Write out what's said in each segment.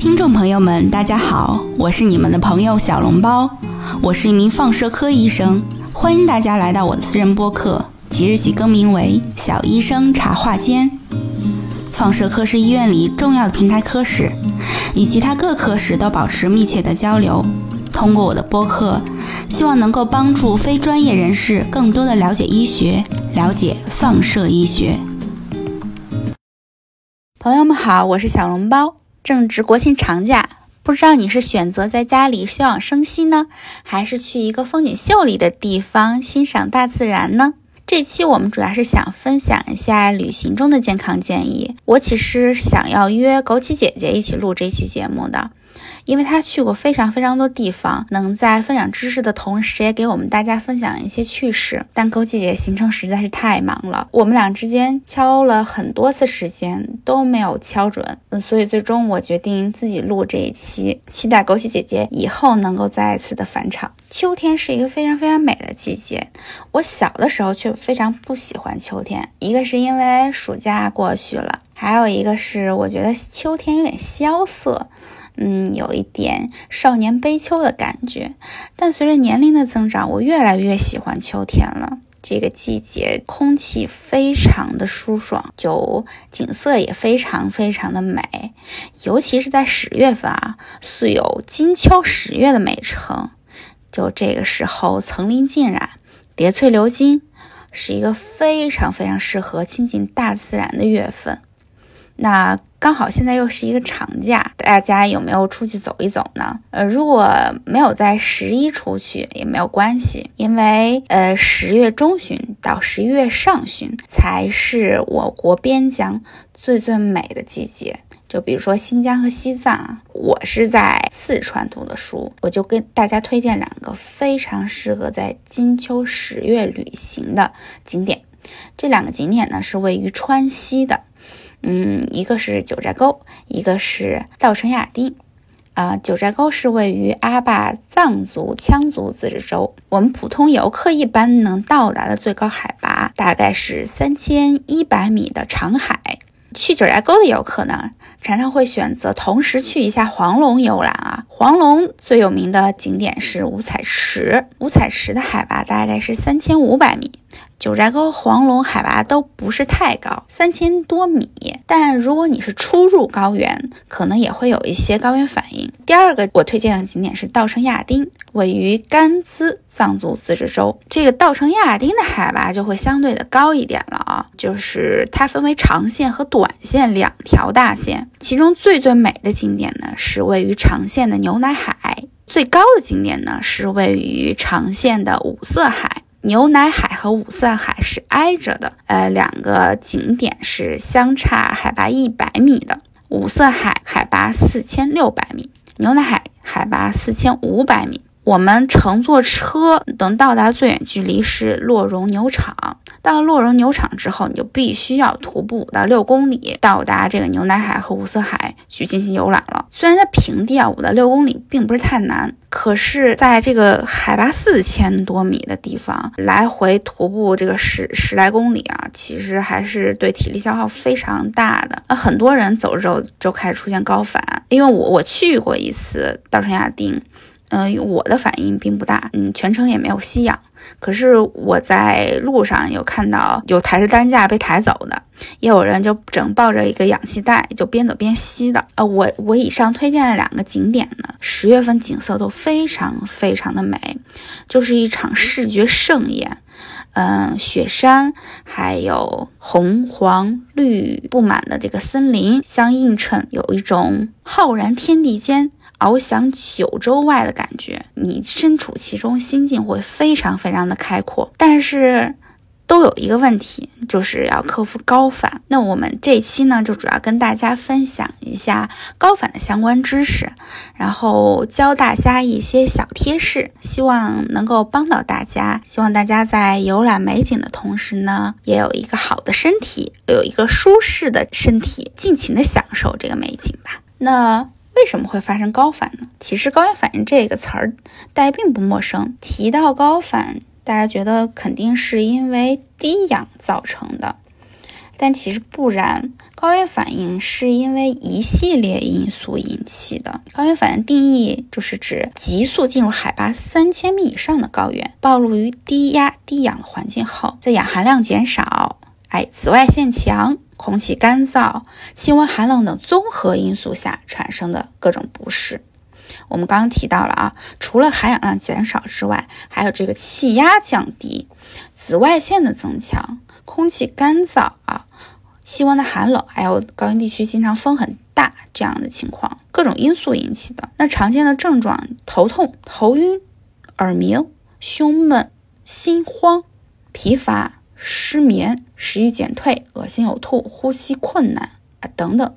听众朋友们，大家好，我是你们的朋友小笼包，我是一名放射科医生，欢迎大家来到我的私人播客，即日起更名为小医生茶话间。放射科是医院里重要的平台科室，与其他各科室都保持密切的交流。通过我的播客，希望能够帮助非专业人士更多的了解医学，了解放射医学。朋友们好，我是小笼包。正值国庆长假，不知道你是选择在家里休养生息呢，还是去一个风景秀丽的地方欣赏大自然呢？这期我们主要是想分享一下旅行中的健康建议。我其实想要约枸杞姐姐一起录这期节目的。因为他去过非常非常多地方，能在分享知识的同时，也给我们大家分享一些趣事。但枸杞姐姐行程实在是太忙了，我们俩之间敲了很多次时间都没有敲准，嗯，所以最终我决定自己录这一期，期待枸杞姐姐以后能够再次的返场。秋天是一个非常非常美的季节，我小的时候却非常不喜欢秋天，一个是因为暑假过去了，还有一个是我觉得秋天有点萧瑟。嗯，有一点少年悲秋的感觉，但随着年龄的增长，我越来越喜欢秋天了。这个季节空气非常的舒爽，就景色也非常非常的美，尤其是在十月份啊，素有“金秋十月”的美称。就这个时候，层林尽染，叠翠流金，是一个非常非常适合亲近大自然的月份。那刚好现在又是一个长假，大家有没有出去走一走呢？呃，如果没有在十一出去也没有关系，因为呃十月中旬到十一月上旬才是我国边疆最最美的季节。就比如说新疆和西藏，我是在四川读的书，我就跟大家推荐两个非常适合在金秋十月旅行的景点。这两个景点呢是位于川西的。嗯，一个是九寨沟，一个是稻城亚丁。啊，九寨沟是位于阿坝藏族羌族自治州，我们普通游客一般能到达的最高海拔大概是三千一百米的长海。去九寨沟的游客呢，常常会选择同时去一下黄龙游览啊。黄龙最有名的景点是五彩池，五彩池的海拔大概是三千五百米。九寨沟、黄龙海拔都不是太高，三千多米。但如果你是初入高原，可能也会有一些高原反应。第二个我推荐的景点是稻城亚丁，位于甘孜藏族自治州。这个稻城亚丁的海拔就会相对的高一点了啊，就是它分为长线和短线两条大线。其中最最美的景点呢，是位于长线的牛奶海；最高的景点呢，是位于长线的五色海。牛奶海和五色海是挨着的，呃，两个景点是相差海拔一百米的。五色海海拔四千六百米，牛奶海海拔四千五百米。我们乘坐车能到达最远距离是洛绒牛场。到洛绒牛场之后，你就必须要徒步五到六公里到达这个牛奶海和五色海去进行游览了。虽然在平地啊，五到六公里并不是太难，可是在这个海拔四千多米的地方来回徒步这个十十来公里啊，其实还是对体力消耗非常大的。那很多人走着走着就开始出现高反，因为我我去过一次稻城亚丁。嗯，我的反应并不大，嗯，全程也没有吸氧。可是我在路上有看到有抬着担架被抬走的，也有人就整抱着一个氧气袋就边走边吸的。呃，我我以上推荐的两个景点呢，十月份景色都非常非常的美，就是一场视觉盛宴。嗯，雪山还有红黄绿布满的这个森林相映衬，有一种浩然天地间。翱翔九州外的感觉，你身处其中，心境会非常非常的开阔。但是都有一个问题，就是要克服高反。那我们这期呢，就主要跟大家分享一下高反的相关知识，然后教大家一些小贴士，希望能够帮到大家。希望大家在游览美景的同时呢，也有一个好的身体，有一个舒适的身体，尽情的享受这个美景吧。那。为什么会发生高反呢？其实高原反应这个词儿大家并不陌生。提到高反，大家觉得肯定是因为低氧造成的，但其实不然。高原反应是因为一系列因素引起的。高原反应定义就是指急速进入海拔三千米以上的高原，暴露于低压低氧的环境后，在氧含量减少、哎紫外线强、空气干燥、气温寒冷等综合因素下产生的各种不适。我们刚刚提到了啊，除了含氧量减少之外，还有这个气压降低、紫外线的增强、空气干燥啊、气温的寒冷，还有高原地区经常风很大这样的情况，各种因素引起的。那常见的症状：头痛、头晕、耳鸣、胸闷、心慌、疲乏、失眠、食欲减退、恶心呕吐、呼吸困难啊等等。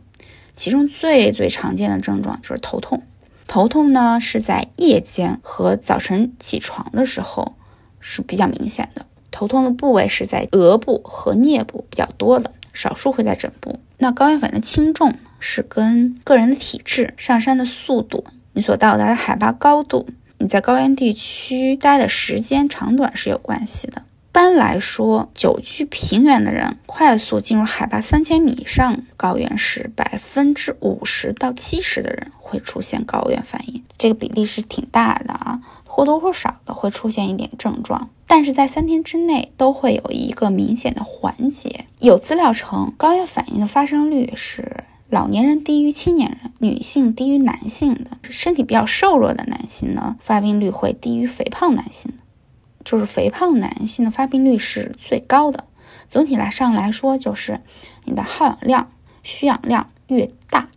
其中最最常见的症状就是头痛。头痛呢，是在夜间和早晨起床的时候是比较明显的。头痛的部位是在额部和颞部比较多的，少数会在枕部。那高原反应的轻重是跟个人的体质、上山的速度、你所到达的海拔高度、你在高原地区待的时间长短是有关系的。一般来说，久居平原的人快速进入海拔三千米以上高原时，百分之五十到七十的人会出现高原反应，这个比例是挺大的啊，或多或少的会出现一点症状，但是在三天之内都会有一个明显的缓解。有资料称，高原反应的发生率是老年人低于青年人，女性低于男性的，身体比较瘦弱的男性呢，发病率会低于肥胖男性。就是肥胖男性的发病率是最高的。总体来上来说，就是你的耗氧量、需氧量越大，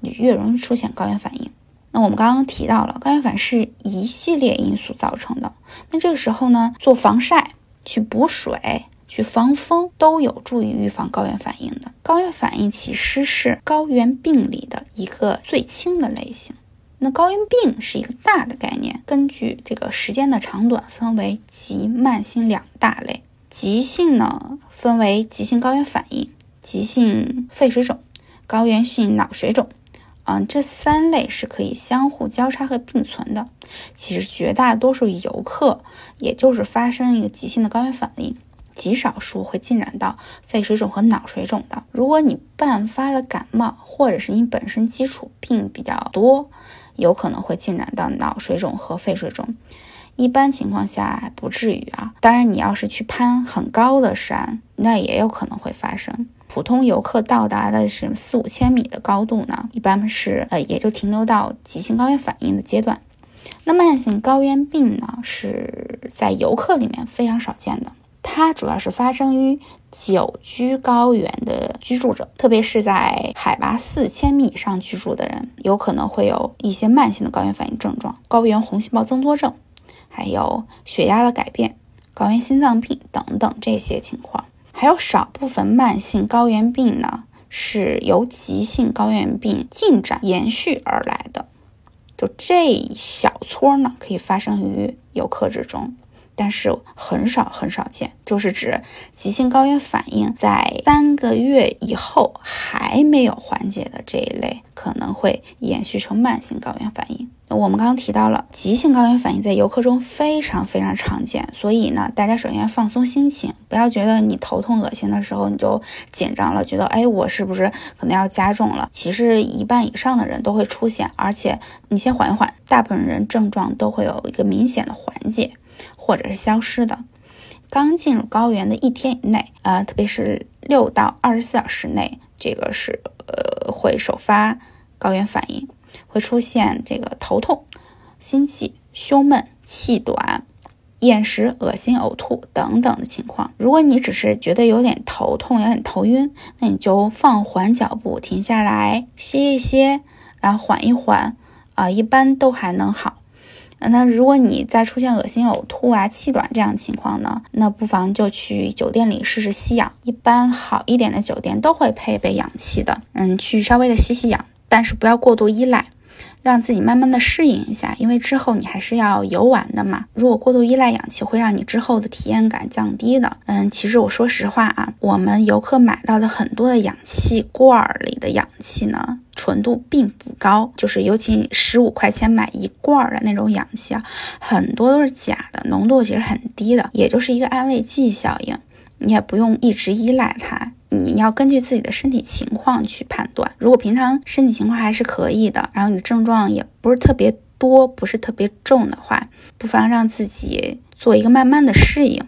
你越容易出现高原反应。那我们刚刚提到了，高原反应是一系列因素造成的。那这个时候呢，做防晒、去补水、去防风，都有助于预防高原反应的。高原反应其实是高原病理的一个最轻的类型。那高原病是一个大的概念，根据这个时间的长短，分为急、慢性两大类。急性呢，分为急性高原反应、急性肺水肿、高原性脑水肿，嗯，这三类是可以相互交叉和并存的。其实绝大多数游客，也就是发生一个急性的高原反应。极少数会进展到肺水肿和脑水肿的。如果你伴发了感冒，或者是你本身基础病比较多，有可能会进展到脑水肿和肺水肿。一般情况下不至于啊。当然，你要是去攀很高的山，那也有可能会发生。普通游客到达的是四五千米的高度呢，一般是呃也就停留到急性高原反应的阶段。那慢性高原病呢，是在游客里面非常少见的。它主要是发生于久居高原的居住者，特别是在海拔四千米以上居住的人，有可能会有一些慢性的高原反应症状，高原红细胞增多症，还有血压的改变、高原心脏病等等这些情况。还有少部分慢性高原病呢，是由急性高原病进展延续而来的，就这一小撮呢，可以发生于游客之中。但是很少很少见，就是指急性高原反应在三个月以后还没有缓解的这一类，可能会延续成慢性高原反应。我们刚刚提到了急性高原反应在游客中非常非常常见，所以呢，大家首先放松心情，不要觉得你头痛恶心的时候你就紧张了，觉得哎我是不是可能要加重了？其实一半以上的人都会出现，而且你先缓一缓，大部分人症状都会有一个明显的缓解。或者是消失的，刚进入高原的一天以内，呃，特别是六到二十四小时内，这个是呃会首发高原反应，会出现这个头痛、心悸、胸闷、气短、厌食、恶心、呕吐等等的情况。如果你只是觉得有点头痛、有点头晕，那你就放缓脚步，停下来歇一歇，然后缓一缓，啊，一般都还能好。那如果你再出现恶心、呕吐啊、气短这样的情况呢，那不妨就去酒店里试试吸氧。一般好一点的酒店都会配备氧气的，嗯，去稍微的吸吸氧，但是不要过度依赖。让自己慢慢的适应一下，因为之后你还是要游玩的嘛。如果过度依赖氧气，会让你之后的体验感降低的。嗯，其实我说实话啊，我们游客买到的很多的氧气罐里的氧气呢，纯度并不高，就是尤其十五块钱买一罐的那种氧气啊，很多都是假的，浓度其实很低的，也就是一个安慰剂效应，你也不用一直依赖它。你要根据自己的身体情况去判断。如果平常身体情况还是可以的，然后你的症状也不是特别多，不是特别重的话，不妨让自己做一个慢慢的适应。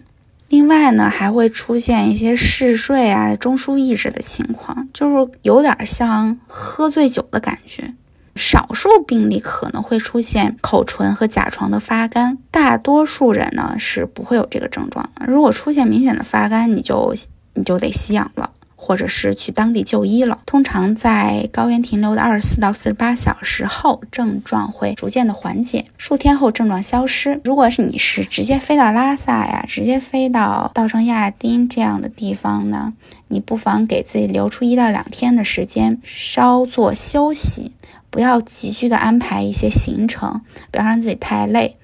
另外呢，还会出现一些嗜睡啊、中枢抑制的情况，就是有点像喝醉酒的感觉。少数病例可能会出现口唇和甲床的发干，大多数人呢是不会有这个症状的。如果出现明显的发干，你就你就得吸氧了。或者是去当地就医了。通常在高原停留的二十四到四十八小时后，症状会逐渐的缓解，数天后症状消失。如果是你是直接飞到拉萨呀，直接飞到稻城亚丁这样的地方呢，你不妨给自己留出一到两天的时间，稍作休息，不要急剧的安排一些行程，不要让自己太累。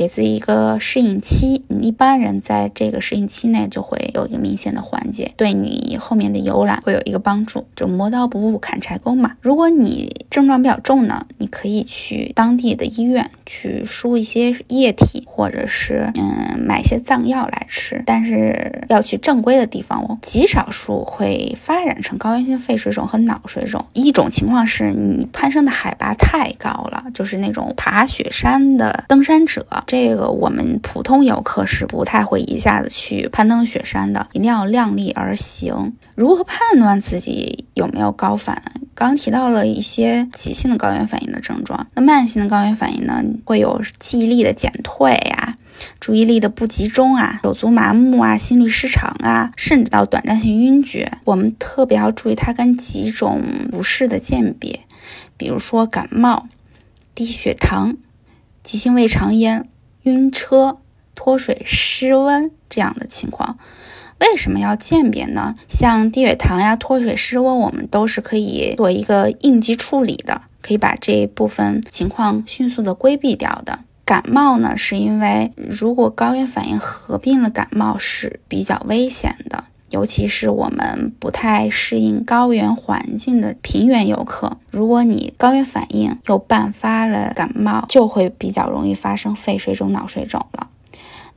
给自己一个适应期，你一般人在这个适应期内就会有一个明显的缓解，对你后面的游览会有一个帮助。就磨刀不误砍柴工嘛。如果你症状比较重呢，你可以去当地的医院去输一些液体，或者是嗯买一些藏药来吃，但是要去正规的地方哦。极少数会发展成高原性肺水肿和脑水肿。一种情况是你攀升的海拔太高了，就是那种爬雪山的登山者。这个我们普通游客是不太会一下子去攀登雪山的，一定要量力而行。如何判断自己有没有高反？刚提到了一些急性的高原反应的症状，那慢性的高原反应呢，会有记忆力的减退呀，注意力的不集中啊，手足麻木啊，心律失常啊，甚至到短暂性晕厥。我们特别要注意它跟几种不适的鉴别，比如说感冒、低血糖、急性胃肠炎。晕车、脱水、失温这样的情况，为什么要鉴别呢？像低血糖呀、脱水、失温，我们都是可以做一个应急处理的，可以把这一部分情况迅速的规避掉的。感冒呢，是因为如果高原反应合并了感冒是比较危险的。尤其是我们不太适应高原环境的平原游客，如果你高原反应又伴发了感冒，就会比较容易发生肺水肿、脑水肿了。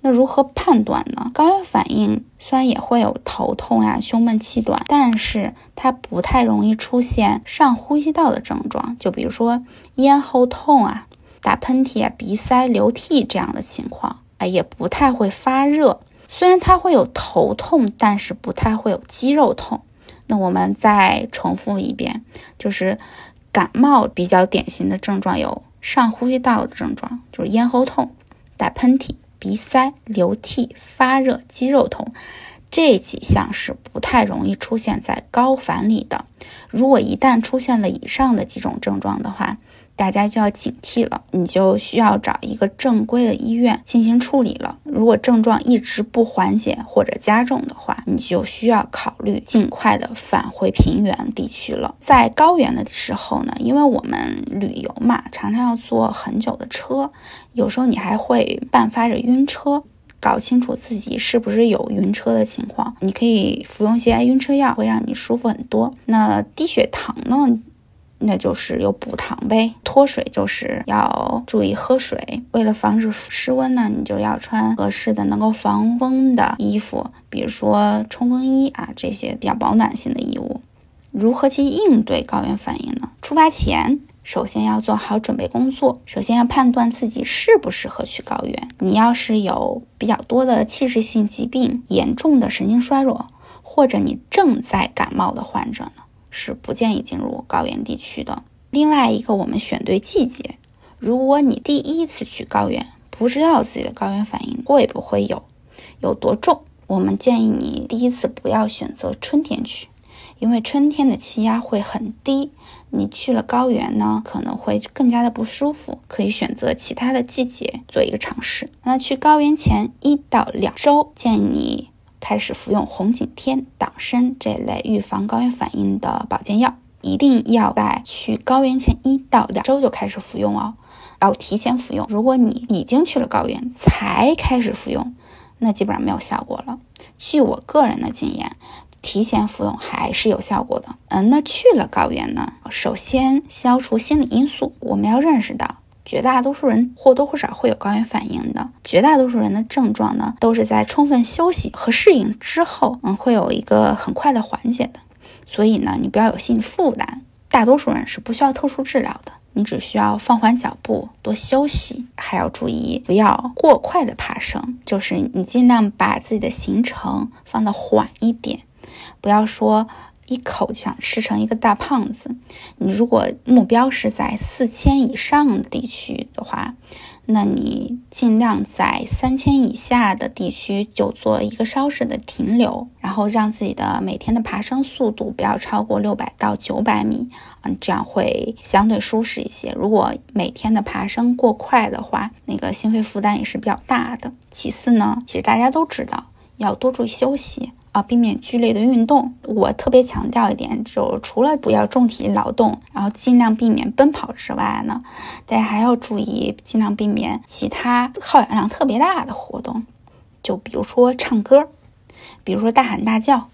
那如何判断呢？高原反应虽然也会有头痛呀、胸闷气短，但是它不太容易出现上呼吸道的症状，就比如说咽喉痛啊、打喷嚏啊、鼻塞、流涕这样的情况，啊，也不太会发热。虽然它会有头痛，但是不太会有肌肉痛。那我们再重复一遍，就是感冒比较典型的症状有上呼吸道的症状，就是咽喉痛、打喷嚏、鼻塞、流涕、发热、肌肉痛，这几项是不太容易出现在高反里的。如果一旦出现了以上的几种症状的话，大家就要警惕了，你就需要找一个正规的医院进行处理了。如果症状一直不缓解或者加重的话，你就需要考虑尽快的返回平原地区了。在高原的时候呢，因为我们旅游嘛，常常要坐很久的车，有时候你还会伴发着晕车。搞清楚自己是不是有晕车的情况，你可以服用一些晕车药，会让你舒服很多。那低血糖呢？那就是有补糖呗，脱水就是要注意喝水。为了防止失温呢，你就要穿合适的能够防风的衣服，比如说冲锋衣啊这些比较保暖性的衣物。如何去应对高原反应呢？出发前首先要做好准备工作，首先要判断自己适不适合去高原。你要是有比较多的器质性疾病、严重的神经衰弱，或者你正在感冒的患者呢？是不建议进入高原地区的。另外一个，我们选对季节。如果你第一次去高原，不知道自己的高原反应会不会有，有多重，我们建议你第一次不要选择春天去，因为春天的气压会很低，你去了高原呢，可能会更加的不舒服。可以选择其他的季节做一个尝试。那去高原前一到两周，建议你。开始服用红景天、党参这类预防高原反应的保健药，一定要在去高原前一到两周就开始服用哦，要提前服用。如果你已经去了高原才开始服用，那基本上没有效果了。据我个人的经验，提前服用还是有效果的。嗯，那去了高原呢，首先消除心理因素，我们要认识到绝大多数人或多或少会有高原反应的，绝大多数人的症状呢，都是在充分休息和适应之后，嗯，会有一个很快的缓解的。所以呢，你不要有心理负担，大多数人是不需要特殊治疗的，你只需要放缓脚步，多休息，还要注意不要过快的爬升，就是你尽量把自己的行程放的缓一点，不要说。一口就想吃成一个大胖子。你如果目标是在四千以上的地区的话，那你尽量在三千以下的地区就做一个稍事的停留，然后让自己的每天的爬升速度不要超过六百到九百米，嗯，这样会相对舒适一些。如果每天的爬升过快的话，那个心肺负担也是比较大的。其次呢，其实大家都知道要多注意休息。啊，避免剧烈的运动。我特别强调一点，就除了不要重体力劳动，然后尽量避免奔跑之外呢，大家还要注意尽量避免其他耗氧量特别大的活动，就比如说唱歌，比如说大喊大叫，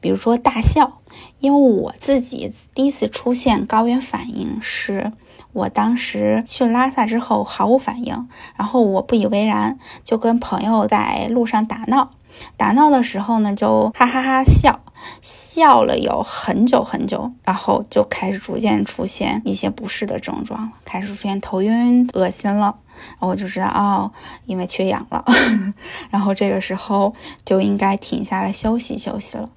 比如说大笑。因为我自己第一次出现高原反应是，我当时去拉萨之后毫无反应，然后我不以为然，就跟朋友在路上打闹。打闹的时候呢，就哈哈哈笑，笑了有很久很久，然后就开始逐渐出现一些不适的症状，开始出现头晕、恶心了，然后我就知道哦，因为缺氧了，然后这个时候就应该停下来休息休息了。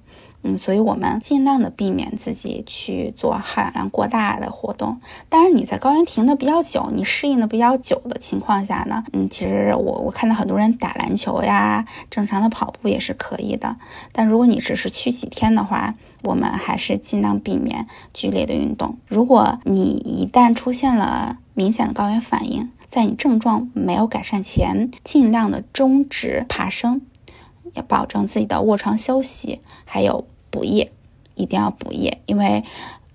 嗯，所以我们尽量的避免自己去做耗氧量过大的活动。当然，你在高原停的比较久，你适应的比较久的情况下呢，嗯，其实我我看到很多人打篮球呀，正常的跑步也是可以的。但如果你只是去几天的话，我们还是尽量避免剧烈的运动。如果你一旦出现了明显的高原反应，在你症状没有改善前，尽量的终止爬升，要保证自己的卧床休息，还有。补液一定要补液，因为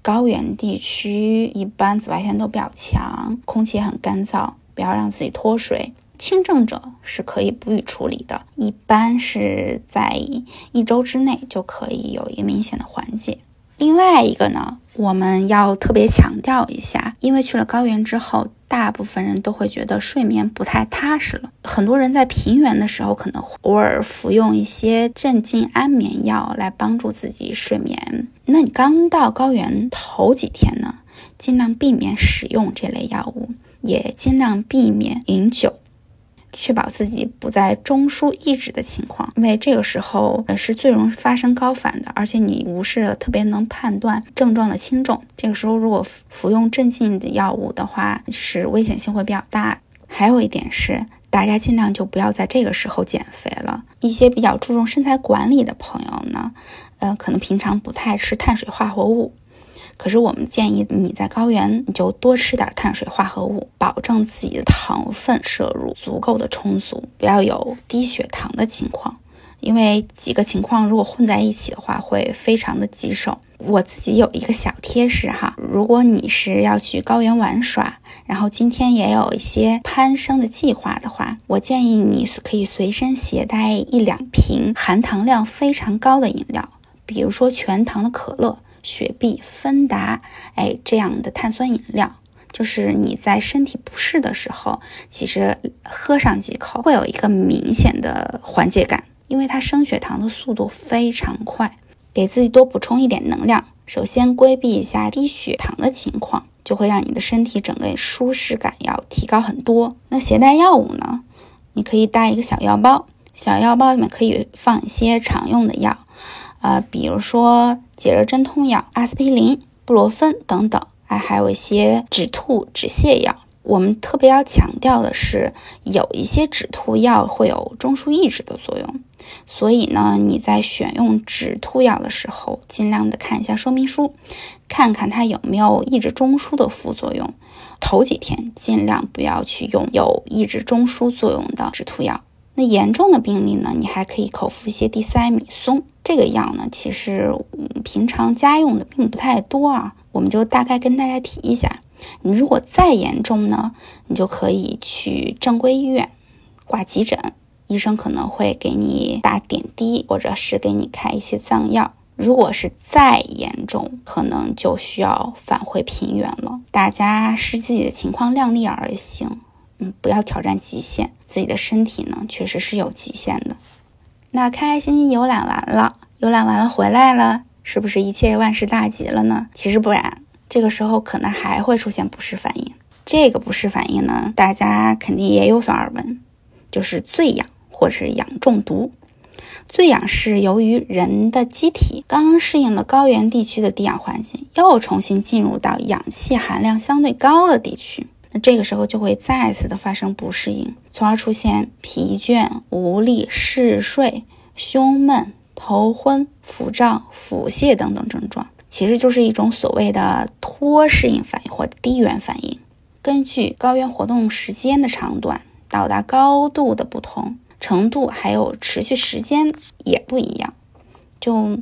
高原地区一般紫外线都比较强，空气很干燥，不要让自己脱水。轻症者是可以不予处理的，一般是在一周之内就可以有一个明显的缓解。另外一个呢，我们要特别强调一下，因为去了高原之后，大部分人都会觉得睡眠不太踏实了。很多人在平原的时候，可能偶尔服用一些镇静安眠药来帮助自己睡眠。那你刚到高原头几天呢，尽量避免使用这类药物，也尽量避免饮酒。确保自己不在中枢抑制的情况，因为这个时候呃是最容易发生高反的，而且你不是特别能判断症状的轻重。这个时候如果服用镇静的药物的话，是危险性会比较大。还有一点是，大家尽量就不要在这个时候减肥了。一些比较注重身材管理的朋友呢，呃，可能平常不太吃碳水化合物。可是我们建议你在高原，你就多吃点碳水化合物，保证自己的糖分摄入足够的充足，不要有低血糖的情况。因为几个情况如果混在一起的话，会非常的棘手。我自己有一个小贴士哈，如果你是要去高原玩耍，然后今天也有一些攀升的计划的话，我建议你可以随身携带一两瓶含糖量非常高的饮料，比如说全糖的可乐。雪碧、芬达，哎，这样的碳酸饮料，就是你在身体不适的时候，其实喝上几口会有一个明显的缓解感，因为它升血糖的速度非常快。给自己多补充一点能量，首先规避一下低血糖的情况，就会让你的身体整个舒适感要提高很多。那携带药物呢？你可以带一个小药包，小药包里面可以放一些常用的药。呃，比如说解热镇痛药、阿司匹林、布洛芬等等，哎，还有一些止吐止泻药。我们特别要强调的是，有一些止吐药会有中枢抑制的作用，所以呢，你在选用止吐药的时候，尽量的看一下说明书，看看它有没有抑制中枢的副作用。头几天尽量不要去用有抑制中枢作用的止吐药。那严重的病例呢，你还可以口服一些地塞米松。这个药呢，其实平常家用的并不太多啊，我们就大概跟大家提一下。你如果再严重呢，你就可以去正规医院挂急诊，医生可能会给你打点滴，或者是给你开一些藏药。如果是再严重，可能就需要返回平原了。大家视自己的情况量力而行，嗯，不要挑战极限。自己的身体呢，确实是有极限的。那开开心心游览完了，游览完了回来了，是不是一切万事大吉了呢？其实不然，这个时候可能还会出现不适反应。这个不适反应呢，大家肯定也有所耳闻，就是醉氧或者是氧中毒。醉氧是由于人的机体刚刚适应了高原地区的低氧环境，又重新进入到氧气含量相对高的地区，那这个时候就会再次的发生不适应，从而出现疲倦、无力、嗜睡、胸闷、头昏、腹胀、腹泻等等症状，其实就是一种所谓的脱适应反应或低原反应。根据高原活动时间的长短、到达高度的不同。程度还有持续时间也不一样，就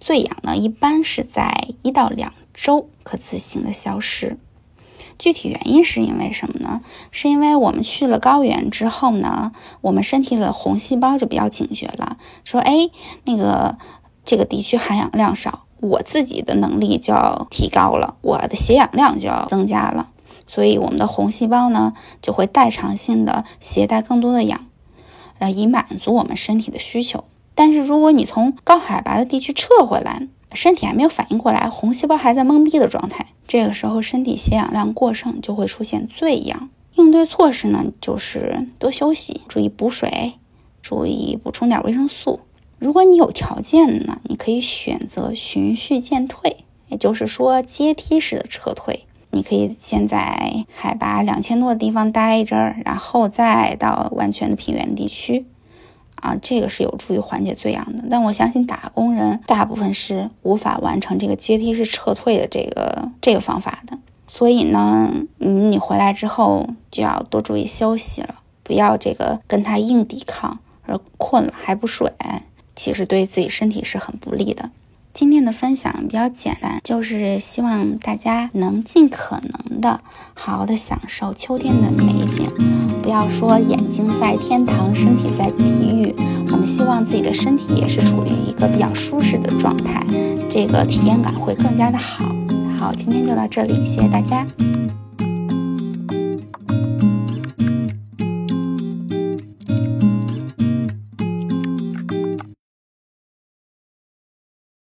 醉氧呢，一般是在一到两周可自行的消失。具体原因是因为什么呢？是因为我们去了高原之后呢，我们身体的红细胞就比较警觉了，说哎，那个这个地区含氧量少，我自己的能力就要提高了，我的血氧量就要增加了，所以我们的红细胞呢就会代偿性的携带更多的氧。以满足我们身体的需求，但是如果你从高海拔的地区撤回来，身体还没有反应过来，红细胞还在懵逼的状态，这个时候身体血氧量过剩，就会出现醉氧。应对措施呢，就是多休息，注意补水，注意补充点维生素。如果你有条件呢，你可以选择循序渐退，也就是说阶梯式的撤退。你可以先在海拔两千多的地方待一阵儿，然后再到完全的平原地区，啊，这个是有助于缓解醉氧的。但我相信打工人大部分是无法完成这个阶梯式撤退的这个这个方法的。所以呢，你，你回来之后就要多注意休息了，不要这个跟他硬抵抗，而困了还不睡，其实对自己身体是很不利的。今天的分享比较简单，就是希望大家能尽可能的好好的享受秋天的美景，不要说眼睛在天堂，身体在地狱。我们希望自己的身体也是处于一个比较舒适的状态，这个体验感会更加的好。好，今天就到这里，谢谢大家。